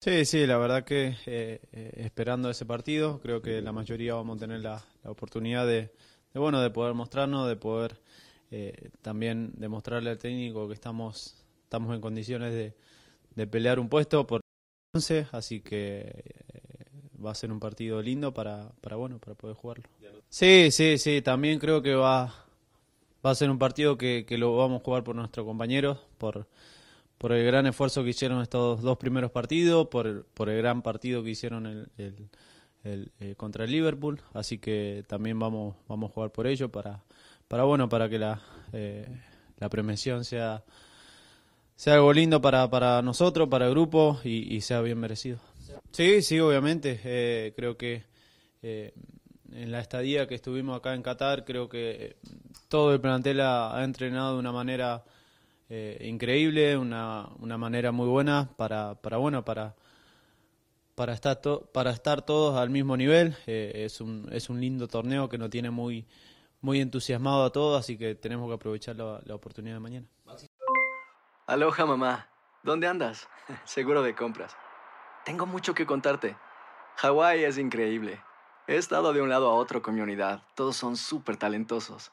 Sí, sí, la verdad que eh, eh, esperando ese partido, creo que la mayoría vamos a tener la, la oportunidad de, de, bueno, de poder mostrarnos, de poder eh, también demostrarle al técnico que estamos, estamos en condiciones de, de pelear un puesto por 11, así que eh, va a ser un partido lindo para, para, bueno, para poder jugarlo. Sí, sí, sí, también creo que va, va a ser un partido que, que lo vamos a jugar por nuestros compañeros, por por el gran esfuerzo que hicieron estos dos primeros partidos, por el, por el gran partido que hicieron el, eh, contra el Liverpool, así que también vamos vamos a jugar por ello para para bueno para que la eh, la premiación sea sea algo lindo para, para nosotros, para el grupo y, sea bien merecido. Sí, sí, obviamente. Eh, creo que eh, en la estadía que estuvimos acá en Qatar, creo que todo el plantel ha, ha entrenado de una manera eh, increíble, una, una manera muy buena para, para bueno, para, para, estar to, para estar todos al mismo nivel. Eh, es, un, es un lindo torneo que nos tiene muy, muy entusiasmado a todos, así que tenemos que aprovechar la, la oportunidad de mañana. Aloha mamá, ¿dónde andas? Seguro de compras. Tengo mucho que contarte. Hawái es increíble. He estado de un lado a otro con mi unidad. Todos son súper talentosos.